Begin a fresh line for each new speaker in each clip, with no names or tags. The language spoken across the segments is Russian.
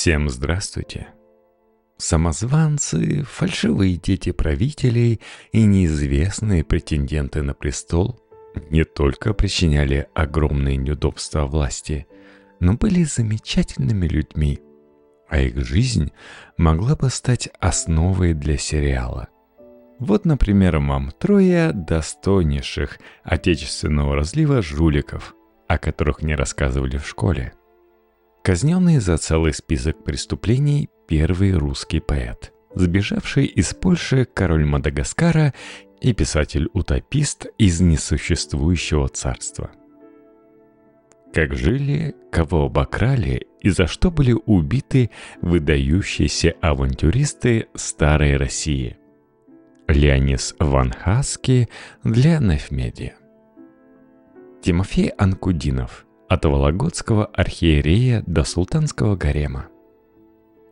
Всем здравствуйте. Самозванцы, фальшивые дети правителей и неизвестные претенденты на престол не только причиняли огромные неудобства власти, но были замечательными людьми, а их жизнь могла бы стать основой для сериала. Вот, например, мам трое достойнейших отечественного разлива жуликов, о которых не рассказывали в школе – Казненный за целый список преступлений первый русский поэт, сбежавший из Польши король Мадагаскара и писатель-утопист из несуществующего царства. Как жили, кого обокрали и за что были убиты выдающиеся авантюристы старой России. Леонис Ван Хаски для Нефмедиа. Тимофей Анкудинов – от Вологодского архиерея до султанского гарема.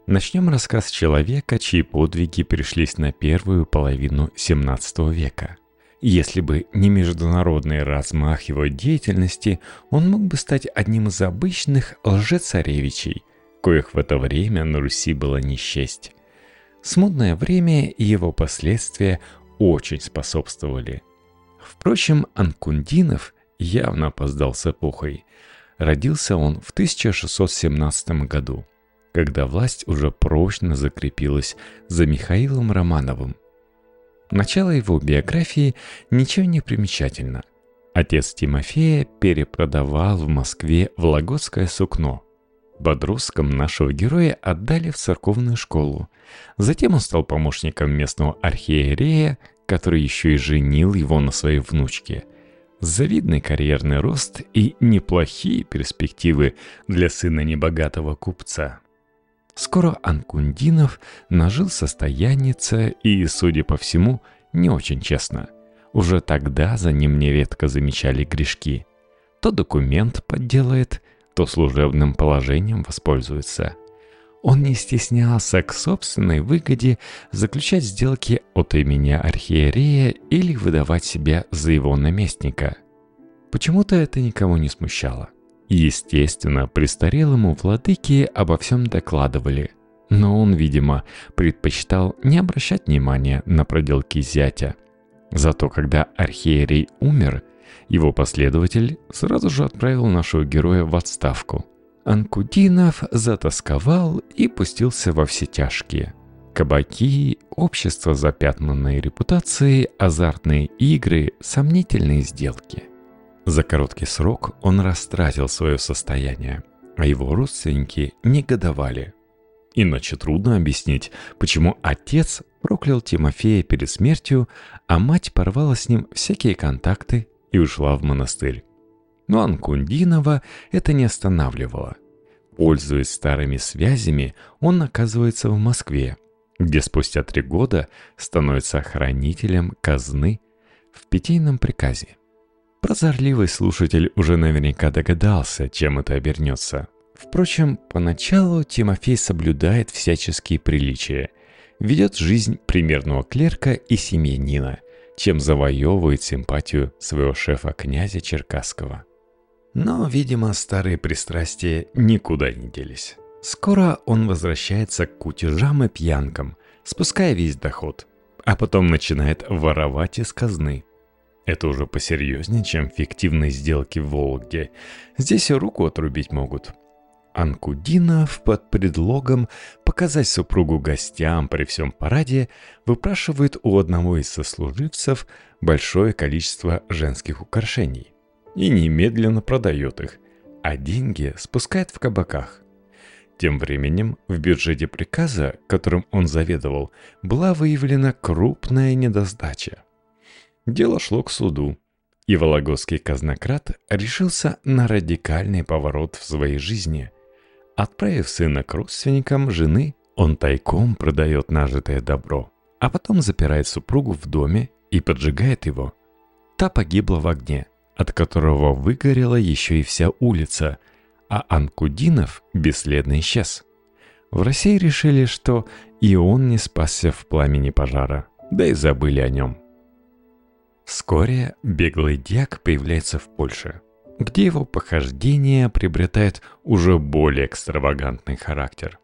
Начнем рассказ человека, чьи подвиги пришлись на первую половину 17 века. Если бы не международный размах его деятельности, он мог бы стать одним из обычных лжецаревичей, коих в это время на Руси было не. Смутное время и его последствия очень способствовали. Впрочем, Анкундинов явно опоздал с эпохой. Родился он в 1617 году, когда власть уже прочно закрепилась за Михаилом Романовым. Начало его биографии ничего не примечательно. Отец Тимофея перепродавал в Москве вологодское сукно. Бодросском нашего героя отдали в церковную школу. Затем он стал помощником местного архиерея, который еще и женил его на своей внучке – Завидный карьерный рост и неплохие перспективы для сына небогатого купца. Скоро Анкундинов нажил состояница и, судя по всему, не очень честно. Уже тогда за ним нередко замечали грешки. То документ подделает, то служебным положением воспользуется – он не стеснялся к собственной выгоде заключать сделки от имени архиерея или выдавать себя за его наместника. Почему-то это никого не смущало. Естественно, престарелому владыке обо всем докладывали, но он, видимо, предпочитал не обращать внимания на проделки зятя. Зато когда архиерей умер, его последователь сразу же отправил нашего героя в отставку – Анкудинов затасковал и пустился во все тяжкие. Кабаки, общество запятнанной репутацией, азартные игры, сомнительные сделки. За короткий срок он растратил свое состояние, а его родственники негодовали. Иначе трудно объяснить, почему отец проклял Тимофея перед смертью, а мать порвала с ним всякие контакты и ушла в монастырь. Но Анкундинова это не останавливало. Пользуясь старыми связями, он оказывается в Москве, где спустя три года становится охранителем казны в питейном приказе. Прозорливый слушатель уже наверняка догадался, чем это обернется. Впрочем, поначалу Тимофей соблюдает всяческие приличия, ведет жизнь примерного клерка и семьянина, чем завоевывает симпатию своего шефа князя Черкасского. Но, видимо, старые пристрастия никуда не делись. Скоро он возвращается к кутежам и пьянкам, спуская весь доход, а потом начинает воровать из казны. Это уже посерьезнее, чем фиктивные сделки в Вологде. Здесь и руку отрубить могут. Анкудинов под предлогом показать супругу гостям при всем параде выпрашивает у одного из сослуживцев большое количество женских украшений и немедленно продает их, а деньги спускает в кабаках. Тем временем в бюджете приказа, которым он заведовал, была выявлена крупная недосдача. Дело шло к суду, и вологодский казнократ решился на радикальный поворот в своей жизни. Отправив сына к родственникам жены, он тайком продает нажитое добро, а потом запирает супругу в доме и поджигает его. Та погибла в огне – от которого выгорела еще и вся улица, а Анкудинов бесследно исчез. В России решили, что и он не спасся в пламени пожара, да и забыли о нем. Вскоре беглый дьяк появляется в Польше, где его похождения приобретают уже более экстравагантный характер.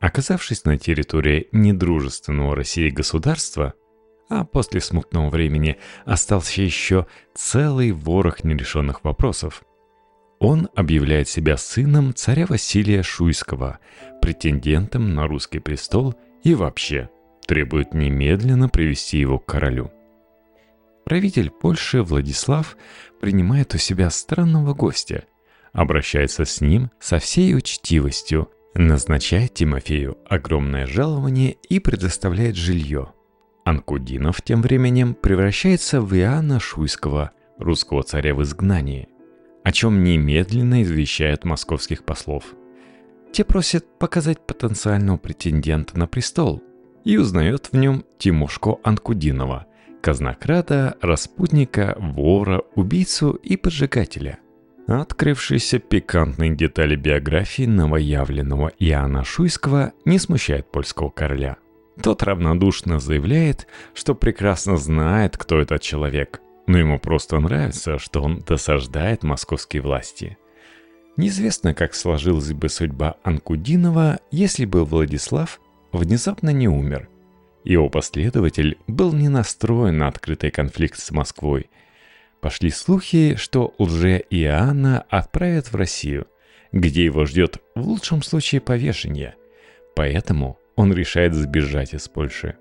Оказавшись на территории недружественного России государства, а после смутного времени остался еще целый ворох нерешенных вопросов, он объявляет себя сыном царя Василия Шуйского, претендентом на русский престол и вообще требует немедленно привести его к королю. Правитель Польши Владислав принимает у себя странного гостя, обращается с ним со всей учтивостью, назначает Тимофею огромное жалование и предоставляет жилье. Анкудинов тем временем превращается в Иоанна Шуйского, русского царя в изгнании, о чем немедленно извещают московских послов. Те просят показать потенциального претендента на престол и узнает в нем Тимошко Анкудинова, казнокрада, распутника, вора, убийцу и поджигателя. Открывшиеся пикантные детали биографии новоявленного Иоанна Шуйского не смущает польского короля. Тот равнодушно заявляет, что прекрасно знает, кто этот человек, но ему просто нравится, что он досаждает московские власти. Неизвестно, как сложилась бы судьба Анкудинова, если бы Владислав внезапно не умер. Его последователь был не настроен на открытый конфликт с Москвой – Пошли слухи, что лже-Иоанна отправят в Россию, где его ждет в лучшем случае повешение. Поэтому он решает сбежать из Польши.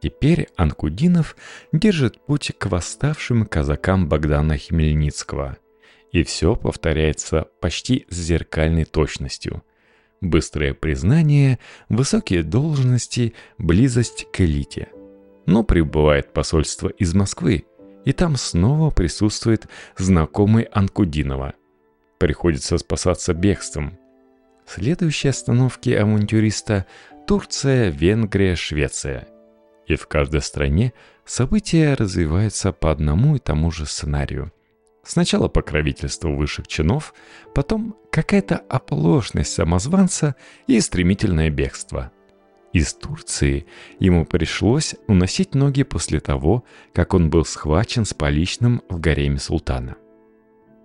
Теперь Анкудинов держит путь к восставшим казакам Богдана Хмельницкого. И все повторяется почти с зеркальной точностью. Быстрое признание, высокие должности, близость к элите. Но прибывает посольство из Москвы – и там снова присутствует знакомый Анкудинова. Приходится спасаться бегством. Следующие остановки авантюриста – Турция, Венгрия, Швеция. И в каждой стране события развиваются по одному и тому же сценарию. Сначала покровительство высших чинов, потом какая-то оплошность самозванца и стремительное бегство – из Турции ему пришлось уносить ноги после того, как он был схвачен с поличным в гареме султана.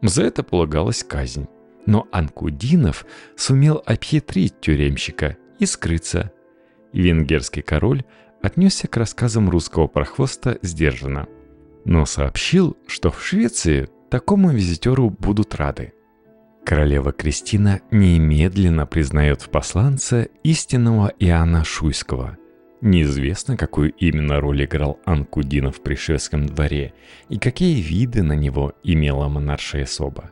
За это полагалась казнь. Но Анкудинов сумел обхитрить тюремщика и скрыться. Венгерский король отнесся к рассказам русского прохвоста сдержанно, но сообщил, что в Швеции такому визитеру будут рады. Королева Кристина немедленно признает в посланце истинного Иоанна Шуйского. Неизвестно, какую именно роль играл Анкудинов при шведском дворе и какие виды на него имела монаршая особа.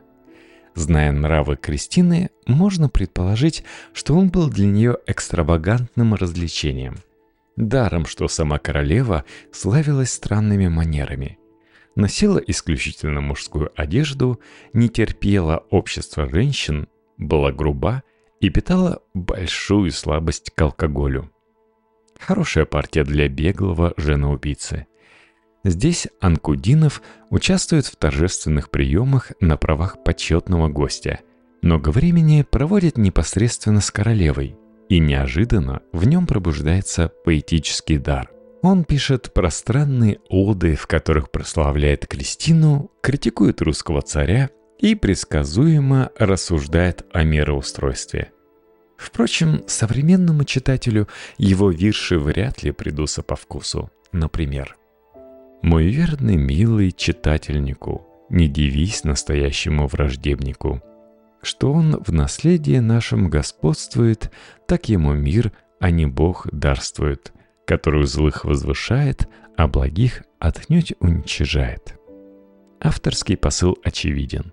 Зная нравы Кристины, можно предположить, что он был для нее экстравагантным развлечением. Даром, что сама королева славилась странными манерами – носила исключительно мужскую одежду, не терпела общества женщин, была груба и питала большую слабость к алкоголю. Хорошая партия для беглого женоубийцы. Здесь Анкудинов участвует в торжественных приемах на правах почетного гостя. Много времени проводит непосредственно с королевой, и неожиданно в нем пробуждается поэтический дар – он пишет пространные оды, в которых прославляет Кристину, критикует русского царя и предсказуемо рассуждает о мироустройстве. Впрочем, современному читателю его вирши вряд ли придутся по вкусу. Например, «Мой верный милый читательнику, не дивись настоящему враждебнику, что он в наследие нашем господствует, так ему мир, а не Бог дарствует» которую злых возвышает, а благих отнюдь уничижает. Авторский посыл очевиден.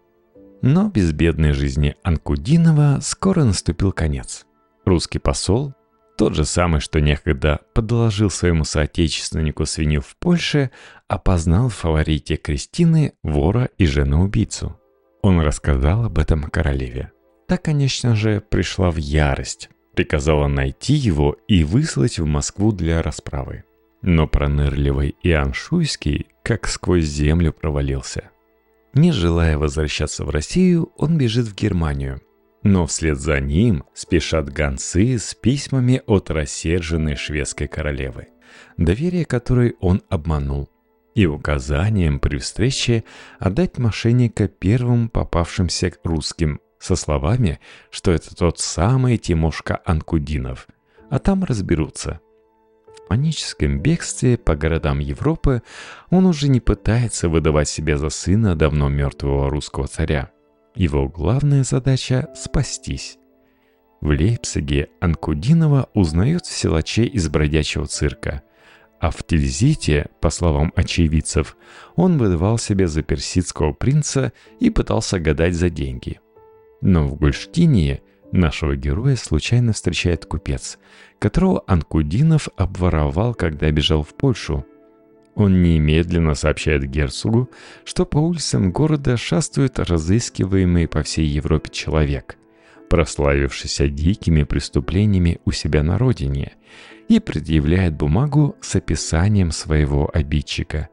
Но безбедной жизни Анкудинова скоро наступил конец. Русский посол, тот же самый, что некогда подложил своему соотечественнику свинью в Польше, опознал в фаворите Кристины вора и жену-убийцу. Он рассказал об этом королеве. Та, конечно же, пришла в ярость, приказала найти его и выслать в Москву для расправы. Но пронырливый Иоанн Шуйский как сквозь землю провалился. Не желая возвращаться в Россию, он бежит в Германию. Но вслед за ним спешат гонцы с письмами от рассерженной шведской королевы, доверие которой он обманул, и указанием при встрече отдать мошенника первым попавшимся русским со словами, что это тот самый Тимошка Анкудинов, а там разберутся. В паническом бегстве по городам Европы он уже не пытается выдавать себя за сына давно мертвого русского царя. Его главная задача – спастись. В Лейпциге Анкудинова узнают в силаче из бродячего цирка. А в Тильзите, по словам очевидцев, он выдавал себя за персидского принца и пытался гадать за деньги. Но в Гольштине нашего героя случайно встречает купец, которого Анкудинов обворовал, когда бежал в Польшу. Он немедленно сообщает герцогу, что по улицам города шастает разыскиваемый по всей Европе человек – прославившийся дикими преступлениями у себя на родине, и предъявляет бумагу с описанием своего обидчика.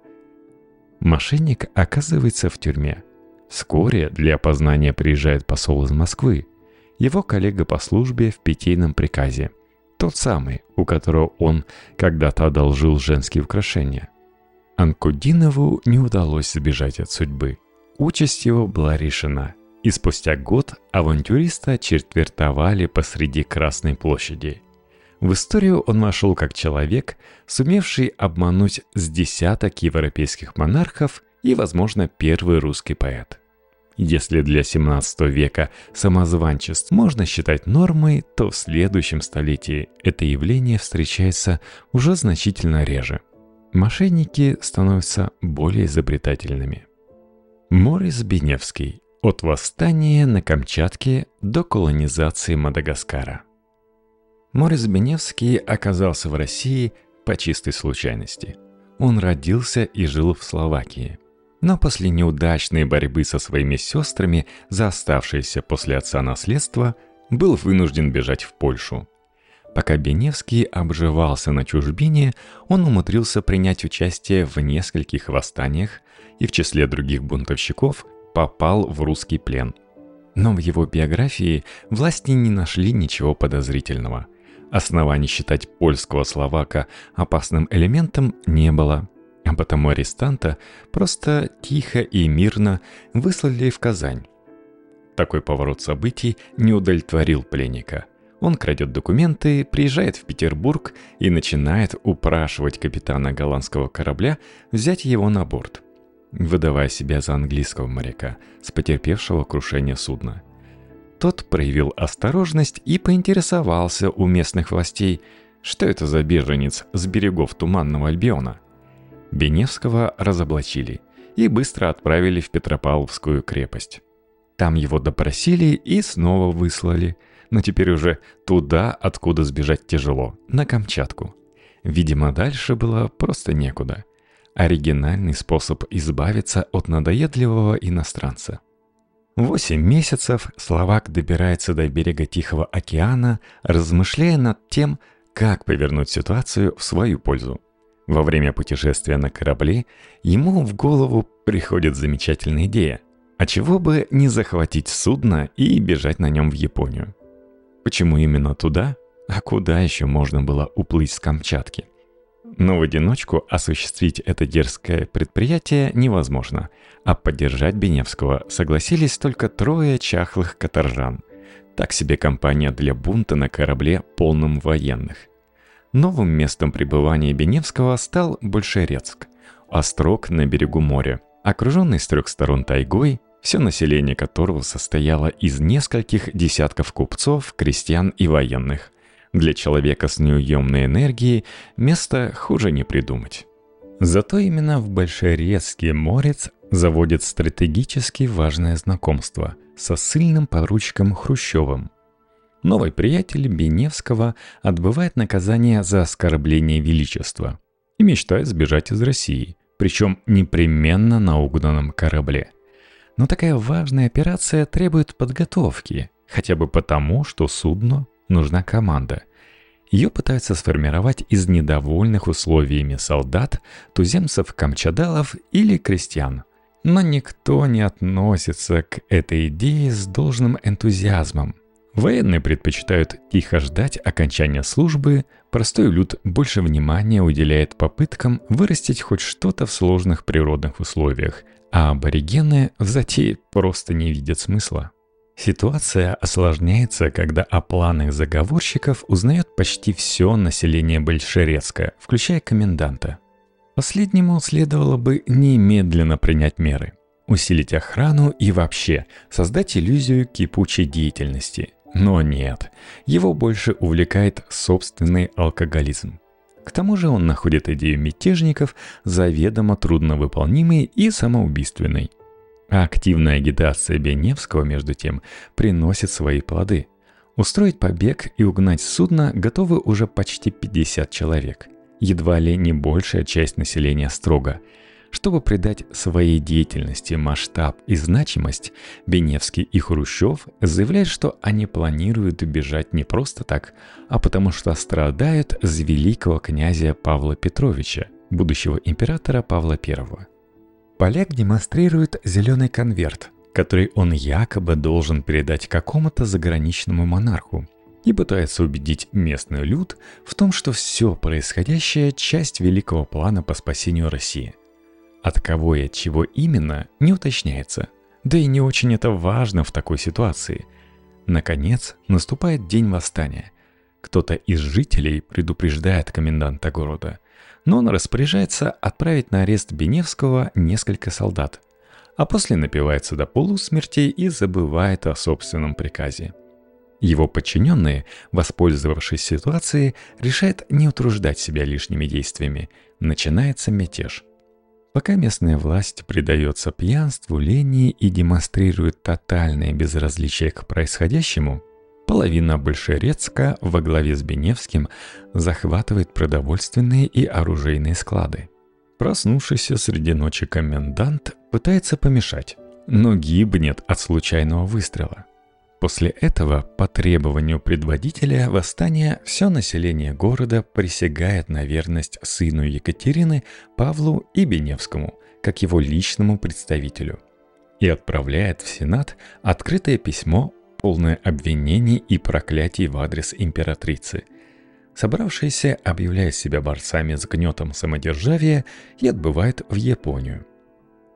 Мошенник оказывается в тюрьме. Вскоре для опознания приезжает посол из Москвы, его коллега по службе в питейном приказе, тот самый, у которого он когда-то одолжил женские украшения. Анкудинову не удалось сбежать от судьбы. Участь его была решена – и спустя год авантюриста четвертовали посреди Красной площади. В историю он вошел как человек, сумевший обмануть с десяток европейских монархов и, возможно, первый русский поэт. Если для 17 века самозванчество можно считать нормой, то в следующем столетии это явление встречается уже значительно реже. Мошенники становятся более изобретательными. Морис Беневский от восстания на Камчатке до колонизации Мадагаскара. Морис Беневский оказался в России по чистой случайности. Он родился и жил в Словакии. Но после неудачной борьбы со своими сестрами за оставшееся после отца наследство был вынужден бежать в Польшу. Пока Беневский обживался на чужбине, он умудрился принять участие в нескольких восстаниях и в числе других бунтовщиков попал в русский плен. Но в его биографии власти не нашли ничего подозрительного. Оснований считать польского словака опасным элементом не было, а потому арестанта просто тихо и мирно выслали в Казань. Такой поворот событий не удовлетворил пленника. Он крадет документы, приезжает в Петербург и начинает упрашивать капитана голландского корабля взять его на борт – выдавая себя за английского моряка с потерпевшего крушение судна. Тот проявил осторожность и поинтересовался у местных властей, что это за беженец с берегов Туманного Альбиона. Беневского разоблачили и быстро отправили в Петропавловскую крепость. Там его допросили и снова выслали, но теперь уже туда, откуда сбежать тяжело, на Камчатку. Видимо, дальше было просто некуда – оригинальный способ избавиться от надоедливого иностранца. Восемь месяцев словак добирается до берега Тихого океана, размышляя над тем, как повернуть ситуацию в свою пользу. Во время путешествия на корабле ему в голову приходит замечательная идея. А чего бы не захватить судно и бежать на нем в Японию? Почему именно туда? А куда еще можно было уплыть с Камчатки? Но в одиночку осуществить это дерзкое предприятие невозможно, а поддержать Беневского согласились только трое чахлых каторжан. Так себе компания для бунта на корабле, полном военных. Новым местом пребывания Беневского стал Большерецк, острог на берегу моря, окруженный с трех сторон тайгой, все население которого состояло из нескольких десятков купцов, крестьян и военных. Для человека с неуемной энергией место хуже не придумать. Зато именно в Большерецке Морец заводит стратегически важное знакомство со сильным поручиком Хрущевым. Новый приятель Беневского отбывает наказание за оскорбление величества и мечтает сбежать из России, причем непременно на угнанном корабле. Но такая важная операция требует подготовки, хотя бы потому, что судно нужна команда. Ее пытаются сформировать из недовольных условиями солдат, туземцев-камчадалов или крестьян. Но никто не относится к этой идее с должным энтузиазмом. Военные предпочитают тихо ждать окончания службы, простой люд больше внимания уделяет попыткам вырастить хоть что-то в сложных природных условиях, а аборигены в затее просто не видят смысла. Ситуация осложняется, когда о планах заговорщиков узнает почти все население Большерецка, включая коменданта. Последнему следовало бы немедленно принять меры, усилить охрану и вообще создать иллюзию кипучей деятельности. Но нет, его больше увлекает собственный алкоголизм. К тому же он находит идею мятежников заведомо трудновыполнимой и самоубийственной. А активная агитация Беневского, между тем, приносит свои плоды. Устроить побег и угнать судно готовы уже почти 50 человек. Едва ли не большая часть населения строго. Чтобы придать своей деятельности масштаб и значимость, Беневский и Хрущев заявляют, что они планируют бежать не просто так, а потому что страдают с великого князя Павла Петровича, будущего императора Павла I. Поляк демонстрирует зеленый конверт, который он якобы должен передать какому-то заграничному монарху, и пытается убедить местный люд в том, что все происходящее – часть великого плана по спасению России. От кого и от чего именно, не уточняется. Да и не очень это важно в такой ситуации. Наконец, наступает день восстания. Кто-то из жителей предупреждает коменданта города – но он распоряжается отправить на арест Беневского несколько солдат, а после напивается до полусмерти и забывает о собственном приказе. Его подчиненные, воспользовавшись ситуацией, решают не утруждать себя лишними действиями. Начинается мятеж. Пока местная власть предается пьянству, лени и демонстрирует тотальное безразличие к происходящему – Половина Большерецка во главе с Беневским захватывает продовольственные и оружейные склады. Проснувшийся среди ночи комендант пытается помешать, но гибнет от случайного выстрела. После этого, по требованию предводителя восстания, все население города присягает на верность сыну Екатерины Павлу и Беневскому, как его личному представителю, и отправляет в Сенат открытое письмо полное обвинений и проклятий в адрес императрицы. Собравшиеся объявляют себя борцами с гнетом самодержавия и отбывают в Японию.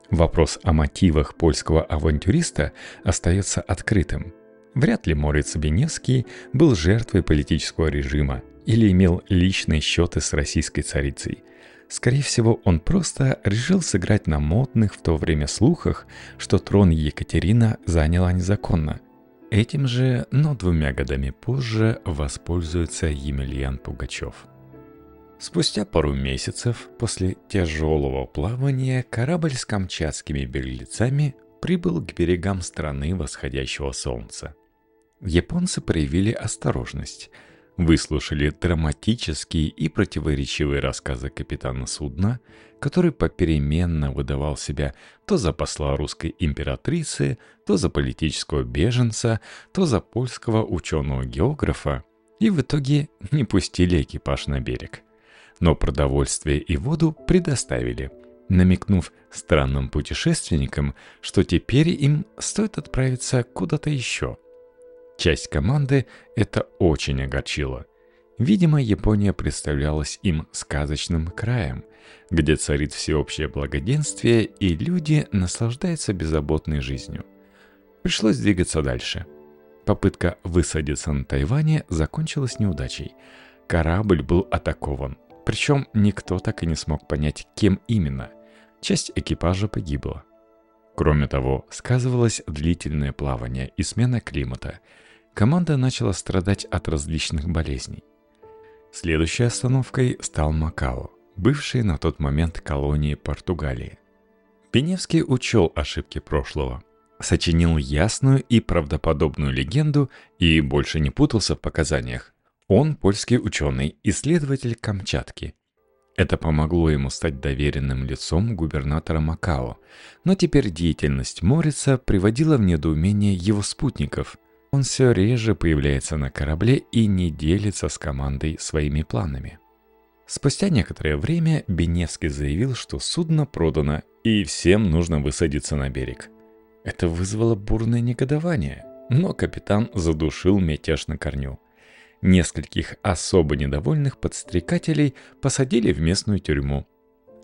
Вопрос о мотивах польского авантюриста остается открытым. Вряд ли Морец Беневский был жертвой политического режима или имел личные счеты с российской царицей. Скорее всего, он просто решил сыграть на модных в то время слухах, что трон Екатерина заняла незаконно – Этим же, но двумя годами позже, воспользуется Емельян Пугачев. Спустя пару месяцев после тяжелого плавания корабль с камчатскими беглецами прибыл к берегам страны восходящего солнца. Японцы проявили осторожность – выслушали драматические и противоречивые рассказы капитана судна, который попеременно выдавал себя то за посла русской императрицы, то за политического беженца, то за польского ученого-географа, и в итоге не пустили экипаж на берег. Но продовольствие и воду предоставили, намекнув странным путешественникам, что теперь им стоит отправиться куда-то еще – Часть команды это очень огорчило. Видимо, Япония представлялась им сказочным краем, где царит всеобщее благоденствие и люди наслаждаются беззаботной жизнью. Пришлось двигаться дальше. Попытка высадиться на Тайване закончилась неудачей. Корабль был атакован, причем никто так и не смог понять, кем именно. Часть экипажа погибла. Кроме того, сказывалось длительное плавание и смена климата – команда начала страдать от различных болезней. Следующей остановкой стал Макао, бывший на тот момент колонией Португалии. Пеневский учел ошибки прошлого, сочинил ясную и правдоподобную легенду и больше не путался в показаниях. Он польский ученый, исследователь Камчатки. Это помогло ему стать доверенным лицом губернатора Макао, но теперь деятельность Морица приводила в недоумение его спутников – он все реже появляется на корабле и не делится с командой своими планами. Спустя некоторое время Беневский заявил, что судно продано и всем нужно высадиться на берег. Это вызвало бурное негодование, но капитан задушил мятеж на корню. Нескольких особо недовольных подстрекателей посадили в местную тюрьму.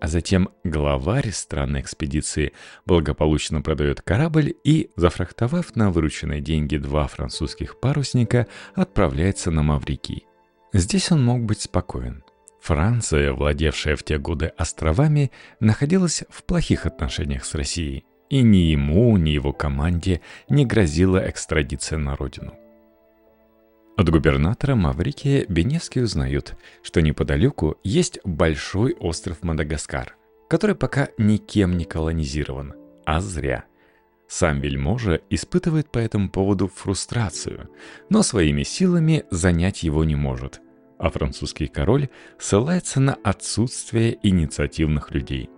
а затем главарь странной экспедиции благополучно продает корабль и, зафрахтовав на вырученные деньги два французских парусника, отправляется на Маврикий. Здесь он мог быть спокоен. Франция, владевшая в те годы островами, находилась в плохих отношениях с Россией, и ни ему, ни его команде не грозила экстрадиция на родину. От губернатора Маврикия Беневский узнает, что неподалеку есть большой остров Мадагаскар, который пока никем не колонизирован, а зря. Сам вельможа испытывает по этому поводу фрустрацию, но своими силами занять его не может, а французский король ссылается на отсутствие инициативных людей.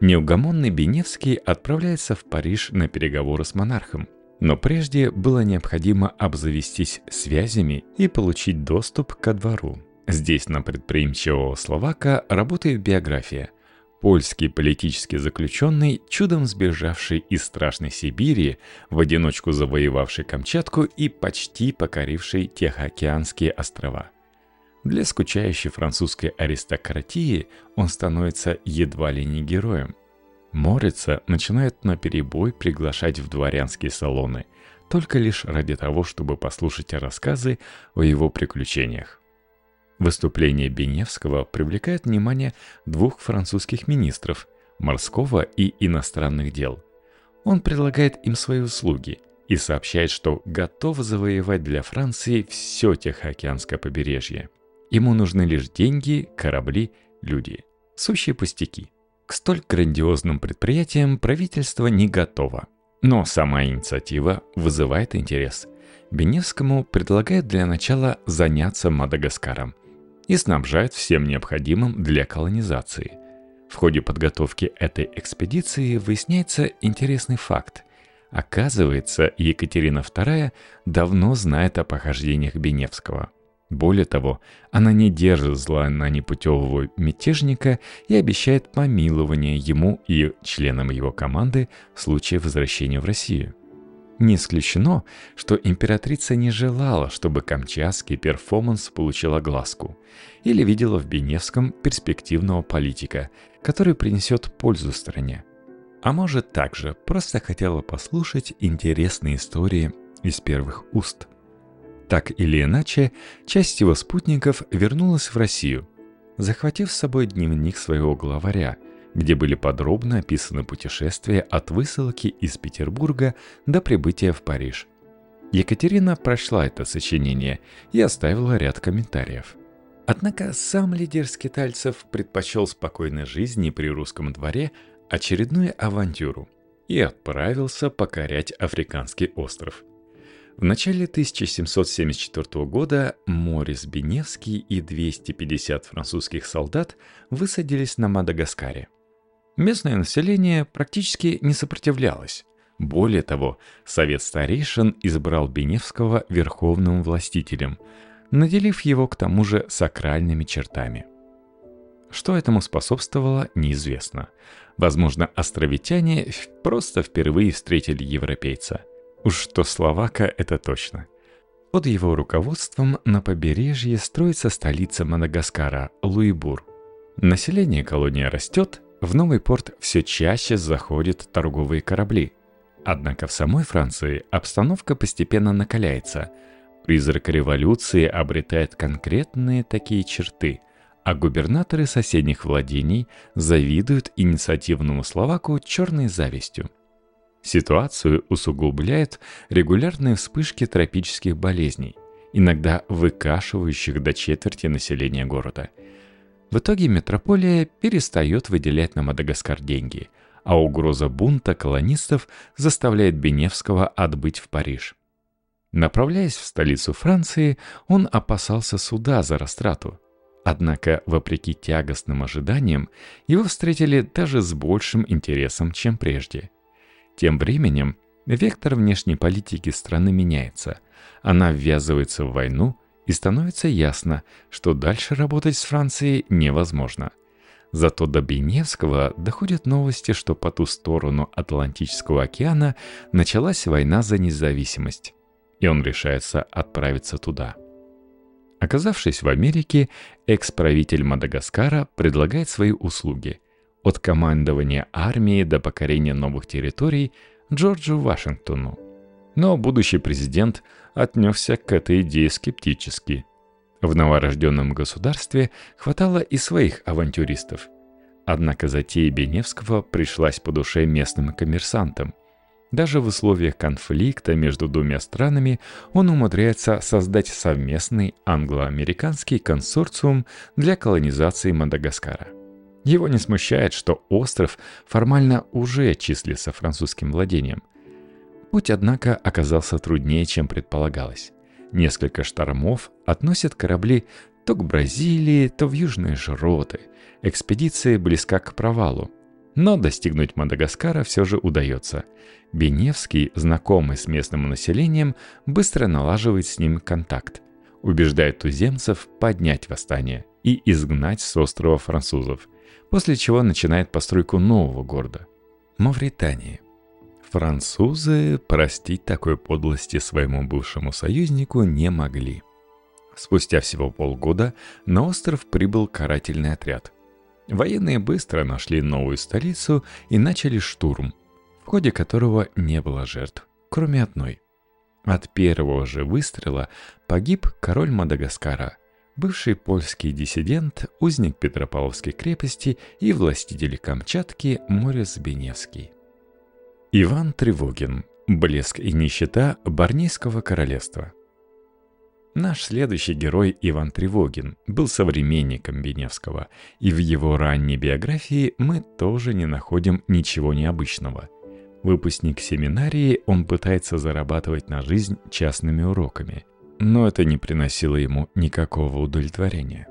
Неугомонный Беневский отправляется в Париж на переговоры с монархом, но прежде было необходимо обзавестись связями и получить доступ ко двору. Здесь на предприимчивого словака работает биография. Польский политический заключенный, чудом сбежавший из страшной Сибири, в одиночку завоевавший Камчатку и почти покоривший Тихоокеанские острова. Для скучающей французской аристократии он становится едва ли не героем – Морица начинает наперебой приглашать в дворянские салоны, только лишь ради того, чтобы послушать рассказы о его приключениях. Выступление Беневского привлекает внимание двух французских министров – морского и иностранных дел. Он предлагает им свои услуги и сообщает, что готов завоевать для Франции все Тихоокеанское побережье. Ему нужны лишь деньги, корабли, люди. Сущие пустяки – к столь грандиозным предприятиям правительство не готово. Но сама инициатива вызывает интерес. Беневскому предлагают для начала заняться Мадагаскаром и снабжают всем необходимым для колонизации. В ходе подготовки этой экспедиции выясняется интересный факт. Оказывается, Екатерина II давно знает о похождениях Беневского – более того, она не держит зла на непутевого мятежника и обещает помилование ему и членам его команды в случае возвращения в Россию. Не исключено, что императрица не желала, чтобы камчатский перформанс получил огласку, или видела в Беневском перспективного политика, который принесет пользу стране. А может также просто хотела послушать интересные истории из первых уст – так или иначе, часть его спутников вернулась в Россию, захватив с собой дневник своего главаря, где были подробно описаны путешествия от высылки из Петербурга до прибытия в Париж. Екатерина прочла это сочинение и оставила ряд комментариев. Однако сам лидер скитальцев предпочел спокойной жизни при русском дворе очередную авантюру и отправился покорять Африканский остров – в начале 1774 года Морис Беневский и 250 французских солдат высадились на Мадагаскаре. Местное население практически не сопротивлялось. Более того, Совет старейшин избрал Беневского верховным властителем, наделив его к тому же сакральными чертами. Что этому способствовало, неизвестно. Возможно, островитяне просто впервые встретили европейца – Уж что словака – это точно. Под его руководством на побережье строится столица Мадагаскара – Луибур. Население колонии растет, в новый порт все чаще заходят торговые корабли. Однако в самой Франции обстановка постепенно накаляется. Призрак революции обретает конкретные такие черты, а губернаторы соседних владений завидуют инициативному словаку черной завистью – Ситуацию усугубляют регулярные вспышки тропических болезней, иногда выкашивающих до четверти населения города. В итоге метрополия перестает выделять на Мадагаскар деньги, а угроза бунта колонистов заставляет Беневского отбыть в Париж. Направляясь в столицу Франции, он опасался суда за растрату. Однако, вопреки тягостным ожиданиям, его встретили даже с большим интересом, чем прежде – тем временем вектор внешней политики страны меняется. Она ввязывается в войну, и становится ясно, что дальше работать с Францией невозможно. Зато до Беневского доходят новости, что по ту сторону Атлантического океана началась война за независимость, и он решается отправиться туда. Оказавшись в Америке, экс-правитель Мадагаскара предлагает свои услуги – от командования армией до покорения новых территорий Джорджу Вашингтону. Но будущий президент отнесся к этой идее скептически. В новорожденном государстве хватало и своих авантюристов. Однако затея Беневского пришлась по душе местным коммерсантам. Даже в условиях конфликта между двумя странами он умудряется создать совместный англо-американский консорциум для колонизации Мадагаскара. Его не смущает, что остров формально уже числится французским владением. Путь, однако, оказался труднее, чем предполагалось. Несколько штормов относят корабли то к Бразилии, то в южные широты. Экспедиция близка к провалу. Но достигнуть Мадагаскара все же удается. Беневский, знакомый с местным населением, быстро налаживает с ним контакт. Убеждает туземцев поднять восстание и изгнать с острова французов – после чего начинает постройку нового города – Мавритании. Французы простить такой подлости своему бывшему союзнику не могли. Спустя всего полгода на остров прибыл карательный отряд. Военные быстро нашли новую столицу и начали штурм, в ходе которого не было жертв, кроме одной. От первого же выстрела погиб король Мадагаскара – бывший польский диссидент, узник Петропавловской крепости и властитель Камчатки Морис Беневский. Иван Тревогин. Блеск и нищета Барнийского королевства. Наш следующий герой Иван Тревогин был современником Беневского, и в его ранней биографии мы тоже не находим ничего необычного. Выпускник семинарии, он пытается зарабатывать на жизнь частными уроками – но это не приносило ему никакого удовлетворения.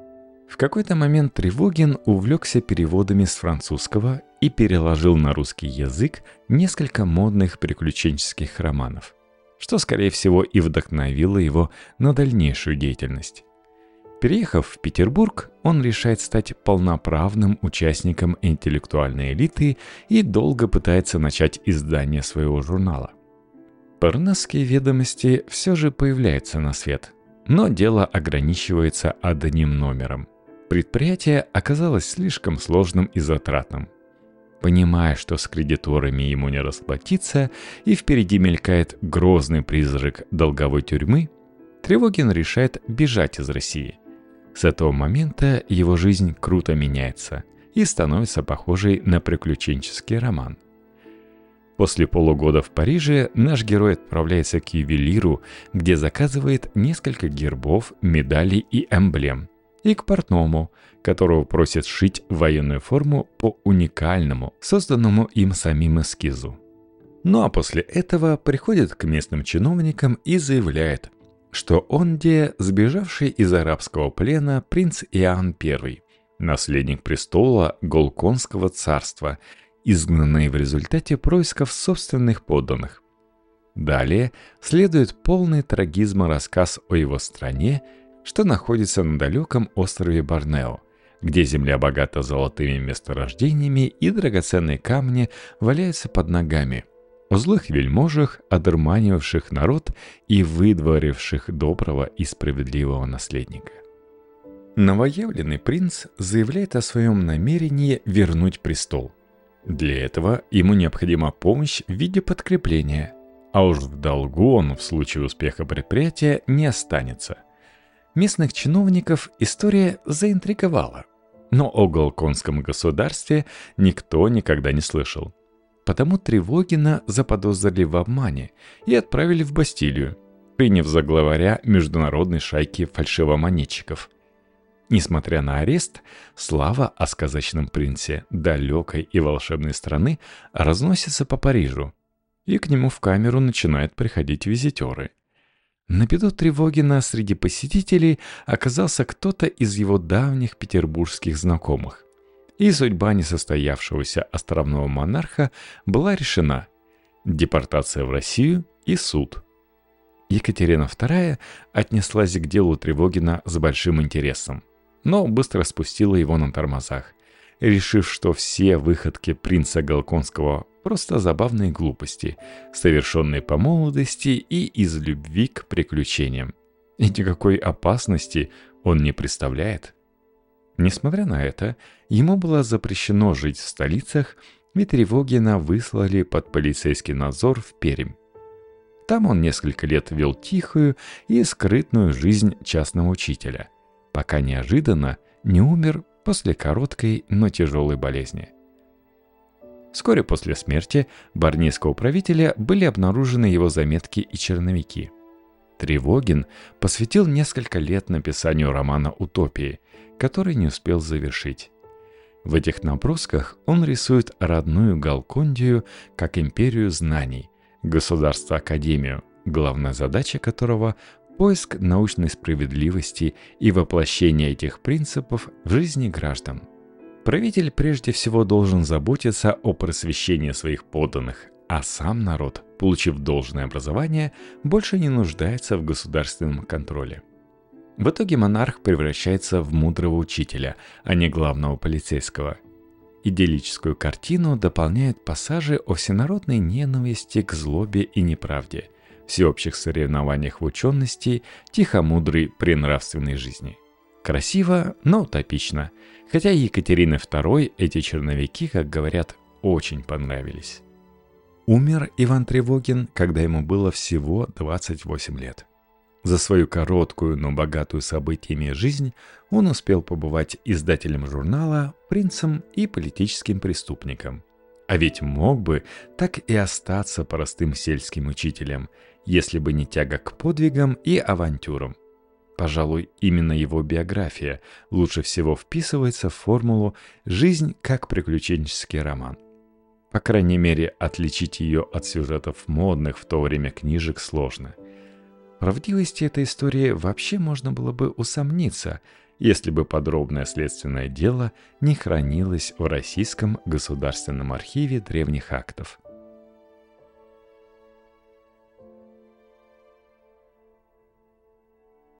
В какой-то момент Тревогин увлекся переводами с французского и переложил на русский язык несколько модных приключенческих романов, что, скорее всего, и вдохновило его на дальнейшую деятельность. Переехав в Петербург, он решает стать полноправным участником интеллектуальной элиты и долго пытается начать издание своего журнала – Парнасские ведомости все же появляются на свет, но дело ограничивается одним номером. Предприятие оказалось слишком сложным и затратным. Понимая, что с кредиторами ему не расплатиться, и впереди мелькает грозный призрак долговой тюрьмы, Тревогин решает бежать из России. С этого момента его жизнь круто меняется и становится похожей на приключенческий роман. После полугода в Париже наш герой отправляется к ювелиру, где заказывает несколько гербов, медалей и эмблем, и к портному, которого просит сшить военную форму по уникальному, созданному им самим эскизу. Ну а после этого приходит к местным чиновникам и заявляет, что он где сбежавший из арабского плена принц Иоанн I, наследник престола Голконского царства – изгнанные в результате происков собственных подданных. Далее следует полный трагизма рассказ о его стране, что находится на далеком острове Борнео, где земля богата золотыми месторождениями и драгоценные камни валяются под ногами, о злых вельможах, одурманивавших народ и выдворивших доброго и справедливого наследника. Новоявленный принц заявляет о своем намерении вернуть престол – для этого ему необходима помощь в виде подкрепления, а уж в долгу он в случае успеха предприятия не останется. Местных чиновников история заинтриговала, но о Голконском государстве никто никогда не слышал. Потому Тревогина заподозрили в обмане и отправили в Бастилию, приняв за главаря международной шайки фальшивомонетчиков – Несмотря на арест, слава о сказочном принце далекой и волшебной страны разносится по Парижу, и к нему в камеру начинают приходить визитеры. На беду Тревогина среди посетителей оказался кто-то из его давних петербургских знакомых. И судьба несостоявшегося островного монарха была решена – депортация в Россию и суд. Екатерина II отнеслась к делу Тревогина с большим интересом – но быстро спустила его на тормозах, решив, что все выходки принца Галконского просто забавные глупости, совершенные по молодости и из любви к приключениям. И никакой опасности он не представляет. Несмотря на это, ему было запрещено жить в столицах, и Тревогина выслали под полицейский надзор в Пермь. Там он несколько лет вел тихую и скрытную жизнь частного учителя, пока неожиданно не умер после короткой, но тяжелой болезни. Вскоре после смерти барнийского правителя были обнаружены его заметки и черновики. Тревогин посвятил несколько лет написанию романа «Утопии», который не успел завершить. В этих набросках он рисует родную Галкондию как империю знаний, государство-академию, главная задача которого – поиск научной справедливости и воплощение этих принципов в жизни граждан. Правитель прежде всего должен заботиться о просвещении своих подданных, а сам народ, получив должное образование, больше не нуждается в государственном контроле. В итоге монарх превращается в мудрого учителя, а не главного полицейского. Идиллическую картину дополняют пассажи о всенародной ненависти к злобе и неправде, всеобщих соревнованиях в учености, тихомудрой пренравственной жизни. Красиво, но утопично, хотя Екатерины II эти черновики, как говорят, очень понравились. Умер Иван Тревогин, когда ему было всего 28 лет. За свою короткую, но богатую событиями жизнь он успел побывать издателем журнала, принцем и политическим преступником. А ведь мог бы так и остаться простым сельским учителем, если бы не тяга к подвигам и авантюрам. Пожалуй, именно его биография лучше всего вписывается в формулу «жизнь как приключенческий роман». По крайней мере, отличить ее от сюжетов модных в то время книжек сложно – правдивости этой истории вообще можно было бы усомниться, если бы подробное следственное дело не хранилось в Российском государственном архиве древних актов.